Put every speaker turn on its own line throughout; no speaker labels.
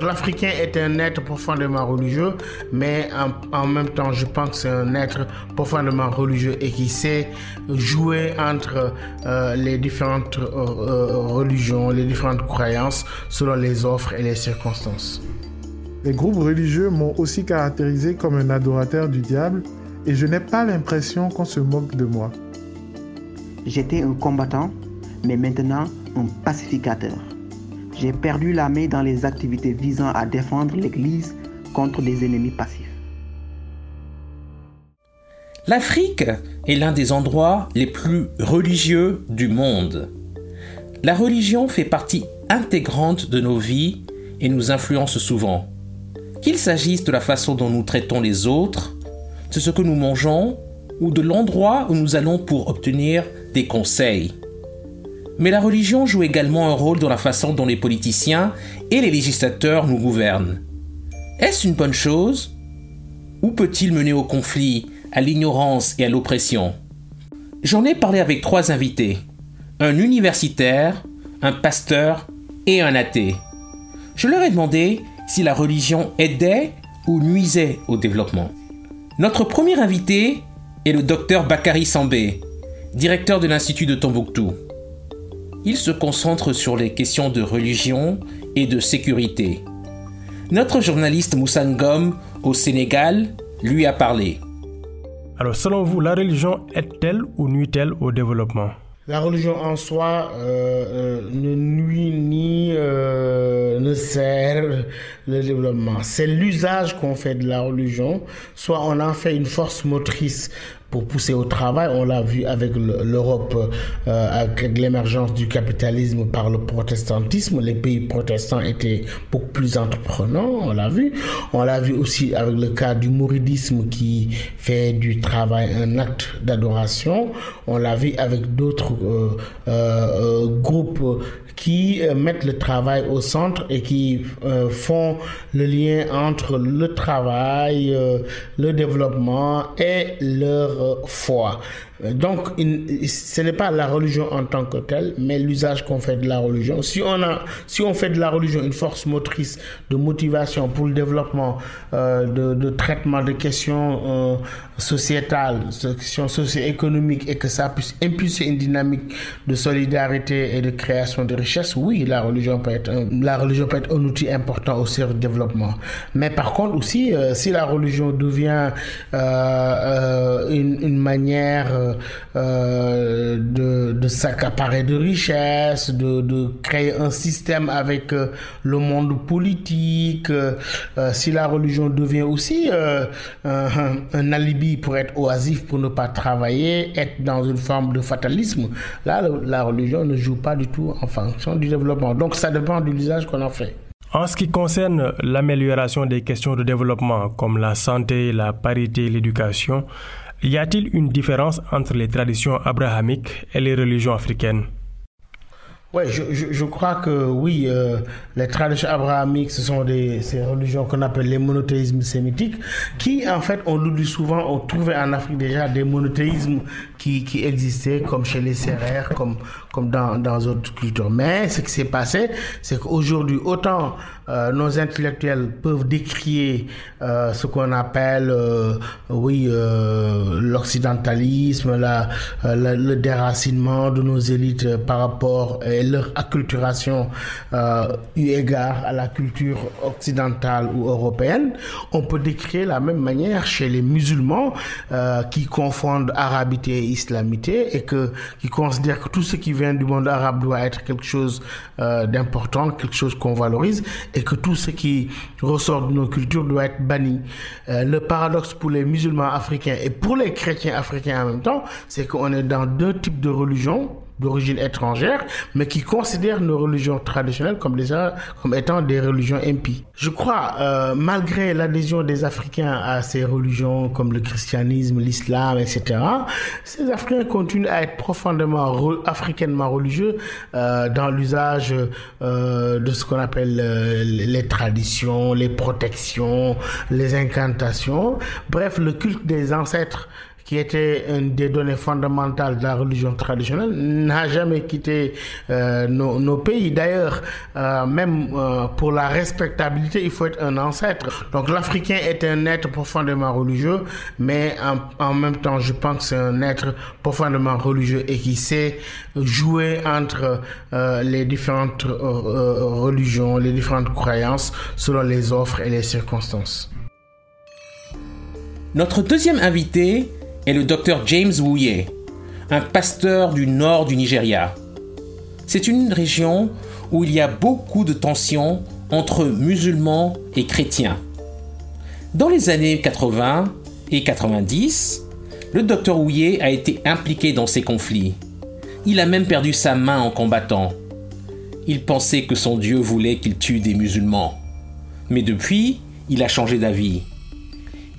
L'Africain est un être profondément religieux, mais en, même temps, je pense que c'est un être profondément religieux et qui sait jouer entre euh, les différentes euh, euh, religions, les différentes croyances selon les offres et les circonstances.
Les groupes religieux m'ont aussi caractérisé comme un adorateur du diable et je n'ai pas l'impression qu'on se moque de moi.
J'étais un combattant, mais maintenant un pacificateur. J'ai perdu la main dans les activités visant à défendre l'Église contre des ennemis passifs.
L'Afrique est l'un des endroits les plus religieux du monde. La religion fait partie intégrante de nos vies et nous influence souvent. Qu'il s'agisse de la façon dont nous traitons les autres, de ce que nous mangeons ou de l'endroit où nous allons pour obtenir des conseils. Mais la religion joue également un rôle dans la façon dont les politiciens et les législateurs nous gouvernent. Est-ce une bonne chose Ou peut-il mener au conflit, à l'ignorance et à l'oppression? J'en ai parlé avec trois invités. Un universitaire, un pasteur et un athée. Je leur ai demandé si la religion aidait ou nuisait au développement. Notre premier invité est le docteur Bakary Sambé, directeur de l'Institut de Tombouctou il se concentre sur les questions de religion et de sécurité. Notre journaliste Moussa Ngom au Sénégal lui a parlé.
Alors selon vous, la religion aide-t-elle ou nuit-elle au développement?
La religion en soi euh, euh, ne nuit ni euh, ne sert le développement. C'est l'usage qu'on fait de la religion. Soit on en fait une force motrice pour pousser au travail. On l'a vu avec l'Europe, euh, avec l'émergence du capitalisme par le protestantisme. Les pays protestants étaient beaucoup plus entreprenants, on l'a vu. On l'a vu aussi avec le cas du mouridisme qui fait du travail un acte d'adoration. On l'a vu avec d'autres euh, euh, groupes qui mettent le travail au centre et qui font le lien entre le travail, le développement et leur foi. Donc, ce n'est pas la religion en tant que telle, mais l'usage qu'on fait de la religion. Si on, a, si on fait de la religion une force motrice de motivation pour le développement, euh, de, traitement de questions euh, sociétales, de questions socio-économiques, et que ça puisse impulser une dynamique de solidarité et de création de oui, la religion peut être un, la religion peut être un outil important au service du développement. Mais par contre aussi, euh, si la religion devient une, une, manière euh, de, s'accaparer de richesses, de, créer un système avec euh, le monde politique. Euh, si la religion devient aussi un, un, alibi pour être oisif, pour ne pas travailler, être dans une forme de fatalisme, là, la religion ne joue pas du tout en du développement. Donc ça dépend de l'usage qu'on en fait.
En ce qui concerne l'amélioration des questions de développement comme la santé, la parité, l'éducation, y a-t-il une différence entre les traditions abrahamiques et les religions africaines?
Ouais, je, je, crois que oui, euh, les traditions abrahamiques, ce sont des ces religions qu'on appelle les monothéismes sémitiques, qui en fait, on dit souvent, on trouvait en Afrique déjà des monothéismes qui, qui existaient, comme chez les Sérères, comme, comme dans, dans d'autres cultures. Mais ce qui s'est passé, c'est qu'aujourd'hui, autant euh, nos intellectuels peuvent décrier euh, ce qu'on appelle, euh, oui, l'occidentalisme, la, le déracinement de nos élites par rapport à leur acculturation eu égard à la culture occidentale ou européenne, on peut décrire la même manière chez les musulmans qui confondent arabité et islamité et qui considèrent que tout ce qui vient du monde arabe doit être quelque chose d'important, quelque chose qu'on valorise et que tout ce qui ressort de nos cultures doit être banni. Euh, le paradoxe pour les musulmans africains et pour les chrétiens africains en même temps, c'est qu'on est dans deux types de religions d'origine étrangère, mais qui considèrent nos religions traditionnelles comme étant des religions impies. Je crois, euh, malgré l'adhésion des Africains à ces religions comme le christianisme, l'islam, etc., ces Africains continuent à être profondément africainement religieux euh, dans l'usage euh, de ce qu'on appelle euh, les traditions, les protections, les incantations, bref, le culte des ancêtres qui était une des données fondamentales de la religion traditionnelle, n'a jamais quitté euh, nos, pays. D'ailleurs, euh, même euh, pour la respectabilité, il faut être un ancêtre. Donc l'Africain est un être profondément religieux, mais en, même temps, je pense que c'est un être profondément religieux et qui sait jouer entre les différentes religions, les différentes croyances, selon les offres et les circonstances.
Notre deuxième invité est le docteur James Wuye, un pasteur du nord du Nigeria. C'est une région où il y a beaucoup de tensions entre musulmans et chrétiens. Dans les années 80 et 90, le docteur Wuye a été impliqué dans ces conflits. Il a même perdu sa main en combattant. Il pensait que son Dieu voulait qu'il tue des musulmans. Mais depuis, il a changé d'avis.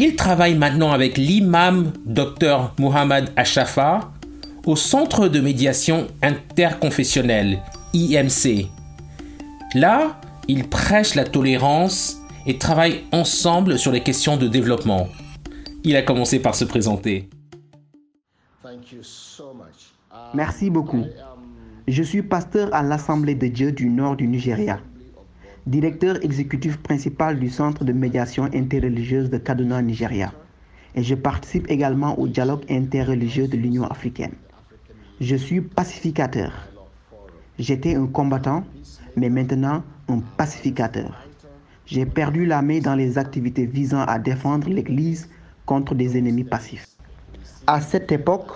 Il travaille maintenant avec l'imam Dr Muhammad Ashafa au Centre de médiation interconfessionnelle, IMC. Là, ils prêchent la tolérance et travaillent ensemble sur les questions de développement. Il a commencé par se présenter.
Merci beaucoup. Je suis pasteur à l'Assemblée de Dieu du nord du Nigeria directeur exécutif principal du Centre de médiation interreligieuse de Kaduna, Nigeria. Et je participe également au dialogue interreligieux de l'Union africaine. Je suis pacificateur. J'étais un combattant, mais maintenant un pacificateur. J'ai perdu la main dans les activités visant à défendre l'Église contre des ennemis passifs. À cette époque,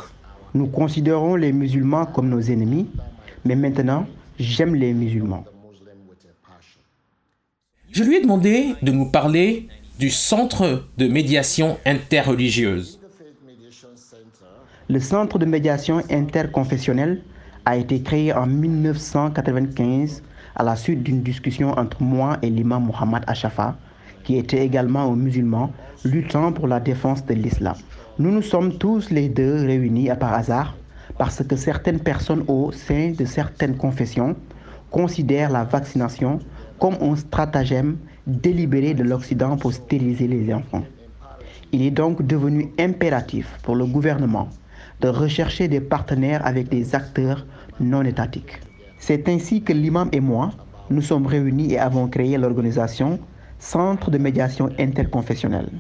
nous considérons les musulmans comme nos ennemis, mais maintenant, j'aime les musulmans.
Je lui ai demandé de nous parler du Centre de médiation interreligieuse.
Le Centre de médiation interconfessionnelle a été créé en 1995 à la suite d'une discussion entre moi et l'imam Mohamed Ashafa, qui était également un musulman luttant pour la défense de l'islam. Nous nous sommes tous les deux réunis à par hasard parce que certaines personnes au sein de certaines confessions considèrent la vaccination comme un stratagème délibéré de l'Occident pour stériliser les enfants. Il est donc devenu impératif pour le gouvernement de rechercher des partenaires avec des acteurs non étatiques. C'est ainsi que l'imam et moi, nous sommes réunis et avons créé l'organisation Centre de médiation interconfessionnelle,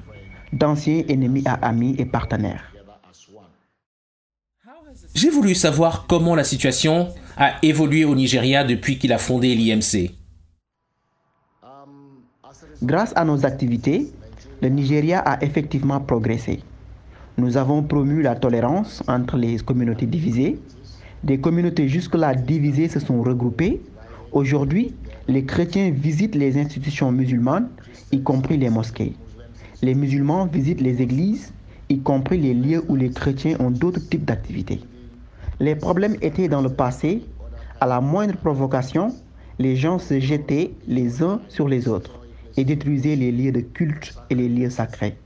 d'anciens ennemis à amis et partenaires.
J'ai voulu savoir comment la situation a évolué au Nigeria depuis qu'il a fondé l'IMC.
Grâce à nos activités, le Nigeria a effectivement progressé. Nous avons promu la tolérance entre les communautés divisées. Des communautés jusque-là divisées se sont regroupées. Aujourd'hui, les chrétiens visitent les institutions musulmanes, y compris les mosquées. Les musulmans visitent les églises, y compris les lieux où les chrétiens ont d'autres types d'activités. Les problèmes étaient dans le passé. À la moindre provocation, les gens se jetaient les uns sur les autres et détruisait les lieux de culte et les lieux sacrés.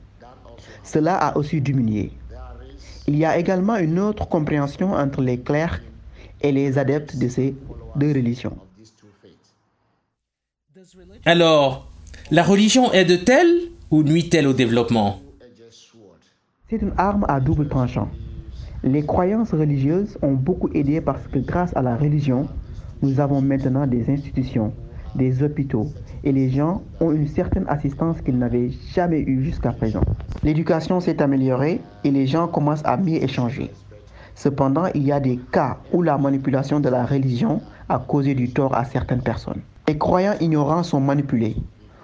Cela a aussi diminué. Il y a également une autre compréhension entre les clercs et les adeptes de ces deux religions.
Alors, la religion aide-t-elle ou nuit-elle au développement?
C'est une arme à double tranchant. Les croyances religieuses ont beaucoup aidé parce que grâce à la religion, nous avons maintenant des institutions, des hôpitaux, et les gens ont une certaine assistance qu'ils n'avaient jamais eue jusqu'à présent. L'éducation s'est améliorée et les gens commencent à mieux échanger. Cependant, il y a des cas où la manipulation de la religion a causé du tort à certaines personnes. Les croyants ignorants sont manipulés.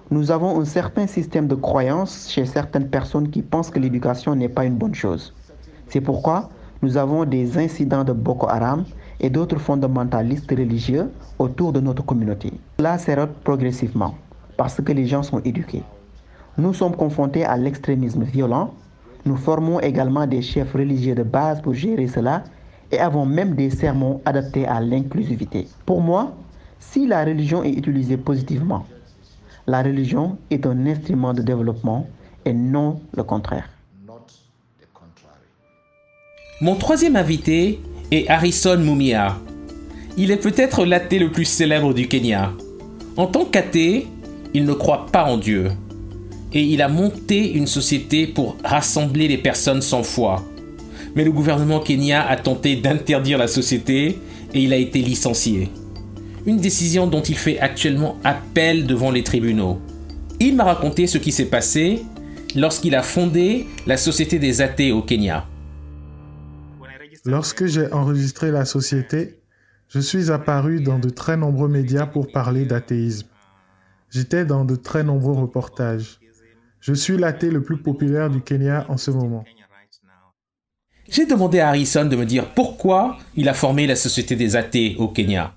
Nous avons un certain système de croyance chez certaines personnes qui pensent que l'éducation n'est pas une bonne chose. C'est pourquoi nous avons des incidents de Boko Haram et d'autres fondamentalistes religieux autour de notre communauté. Cela s'érode progressivement parce que les gens sont éduqués. Nous sommes confrontés à l'extrémisme violent. Nous formons également des chefs religieux de base pour gérer cela et avons même des sermons adaptés à l'inclusivité. Pour moi, si la religion est utilisée positivement, la religion est un instrument de développement et non le contraire.
Mon troisième invité est Harrison Mumia. Il est peut-être l'athée le plus célèbre du Kenya. En tant qu'athée, il ne croit pas en Dieu. Et il a monté une société pour rassembler les personnes sans foi. Mais le gouvernement kenya a tenté d'interdire la société et il a été licencié. Une décision dont il fait actuellement appel devant les tribunaux. Il m'a raconté ce qui s'est passé lorsqu'il a fondé la Société des athées au Kenya.
Lorsque j'ai enregistré la société, je suis apparu dans de très nombreux médias pour parler d'athéisme. J'étais dans de très nombreux reportages. Je suis l'athée le plus populaire du Kenya en ce moment.
J'ai demandé à Harrison de me dire pourquoi il a formé la Société des athées au Kenya.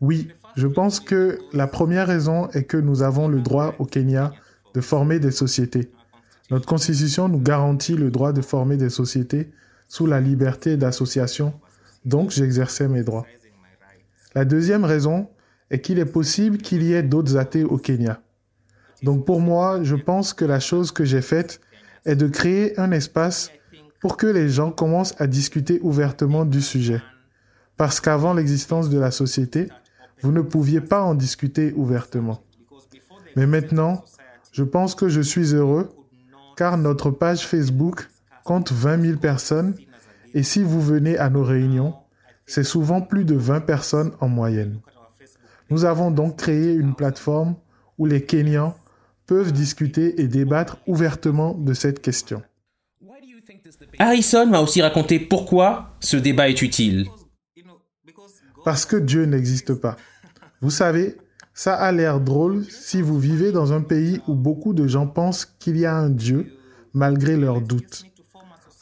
Oui, je pense que la première raison est que nous avons le droit au Kenya de former des sociétés. Notre constitution nous garantit le droit de former des sociétés sous la liberté d'association, donc j'exerçais mes droits. La deuxième raison est qu'il est possible qu'il y ait d'autres athées au Kenya. Donc pour moi, je pense que la chose que j'ai faite est de créer un espace pour que les gens commencent à discuter ouvertement du sujet. Parce qu'avant l'existence de la société, vous ne pouviez pas en discuter ouvertement. Mais maintenant, je pense que je suis heureux car notre page Facebook compte 20 000 personnes et si vous venez à nos réunions, c'est souvent plus de 20 personnes en moyenne. Nous avons donc créé une plateforme où les Kenyans peuvent discuter et débattre ouvertement de cette question.
Harrison m'a aussi raconté pourquoi ce débat est utile.
Parce que Dieu n'existe pas. Vous savez, ça a l'air drôle si vous vivez dans un pays où beaucoup de gens pensent qu'il y a un Dieu malgré leurs doutes.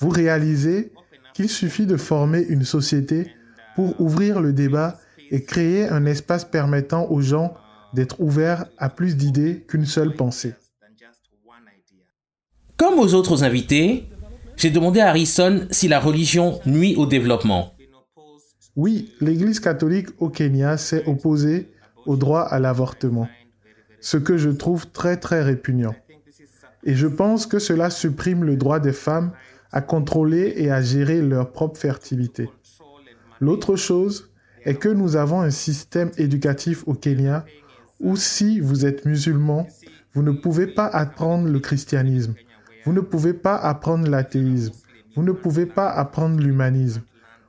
Vous réalisez qu'il suffit de former une société pour ouvrir le débat et créer un espace permettant aux gens d'être ouverts à plus d'idées qu'une seule pensée.
Comme aux autres invités, j'ai demandé à Harrison si la religion nuit au développement.
Oui, l'Église catholique au Kenya s'est opposée au droit à l'avortement, ce que je trouve très très répugnant. Et je pense que cela supprime le droit des femmes à contrôler et à gérer leur propre fertilité. L'autre chose est que nous avons un système éducatif au Kenya où si vous êtes musulman, vous ne pouvez pas apprendre le christianisme, vous ne pouvez pas apprendre l'athéisme, vous ne pouvez pas apprendre l'humanisme.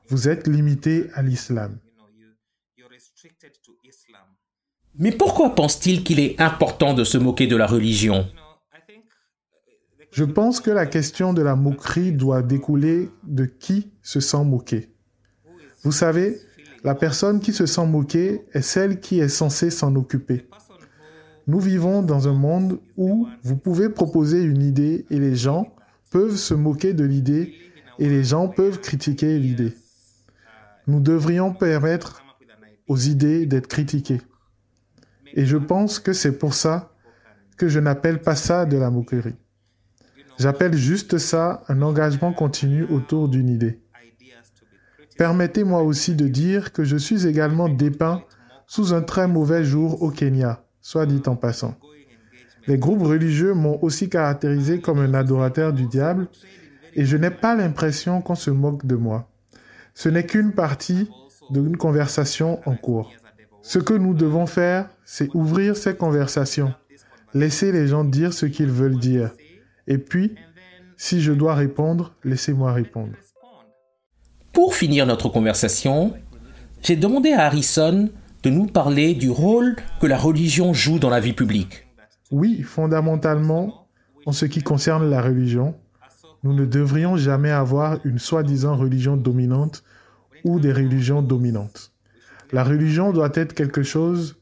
Vous êtes limité à l'islam.
Mais pourquoi pense-t-il qu'il est important de se moquer de la religion?
Je pense que la question de la moquerie doit découler de qui se sent moqué. Vous savez, la personne qui se sent moquée est celle qui est censée s'en occuper. Nous vivons dans un monde où vous pouvez proposer une idée et les gens peuvent se moquer de l'idée et les gens peuvent critiquer l'idée. Nous devrions permettre aux idées d'être critiquées. Et je pense que c'est pour ça que je n'appelle pas ça de la moquerie. J'appelle juste ça un engagement continu autour d'une idée. Permettez-moi aussi de dire que je suis également dépeint sous un très mauvais jour au Kenya, soit dit en passant. Les groupes religieux m'ont aussi caractérisé comme un adorateur du diable et je n'ai pas l'impression qu'on se moque de moi. Ce n'est qu'une partie d'une conversation en cours. Ce que nous devons faire, c'est ouvrir ces conversations, laisser les gens dire ce qu'ils veulent dire. Et puis, si je dois répondre, laissez-moi répondre.
Pour finir notre conversation, j'ai demandé à Harrison de nous parler du rôle que la religion joue dans la vie publique.
Oui, fondamentalement, en ce qui concerne la religion, nous ne devrions jamais avoir une soi-disant religion dominante ou des religions dominantes. La religion doit être quelque chose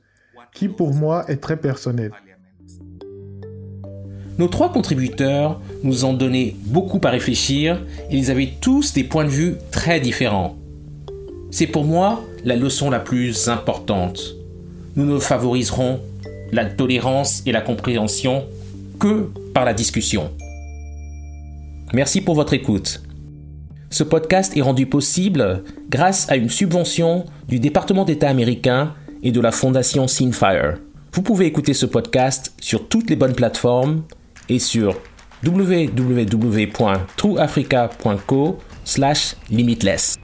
qui pour moi est très personnel.
Nos trois contributeurs nous ont donné beaucoup à réfléchir et ils avaient tous des points de vue très différents. C'est pour moi la leçon la plus importante. Nous ne favoriserons la tolérance et la compréhension que par la discussion. Merci pour votre écoute. Ce podcast est rendu possible grâce à une subvention du département d'État américain et de la fondation Sinfire. Vous pouvez écouter ce podcast sur toutes les bonnes plateformes et sur www.trueafrica.co/limitless.